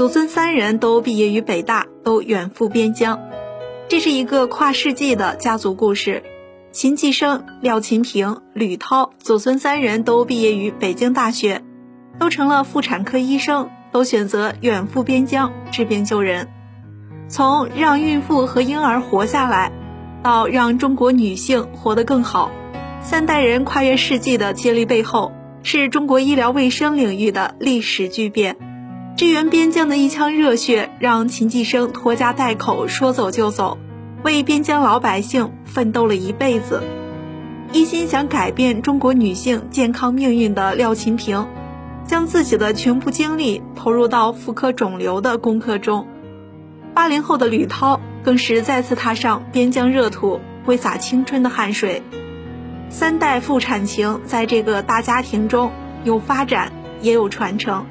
祖孙三人都毕业于北大，都远赴边疆。这是一个跨世纪的家族故事。秦继生、廖勤平、吕涛祖孙三人都毕业于北京大学，都成了妇产科医生，都选择远赴边疆治病救人。从让孕妇和婴儿活下来，到让中国女性活得更好，三代人跨越世纪的接力背后，是中国医疗卫生领域的历史巨变。支援边疆的一腔热血，让秦继生拖家带口说走就走。为边疆老百姓奋斗了一辈子，一心想改变中国女性健康命运的廖勤平，将自己的全部精力投入到妇科肿瘤的攻克中。八零后的吕涛更是再次踏上边疆热土，挥洒青春的汗水。三代妇产情在这个大家庭中有发展，也有传承。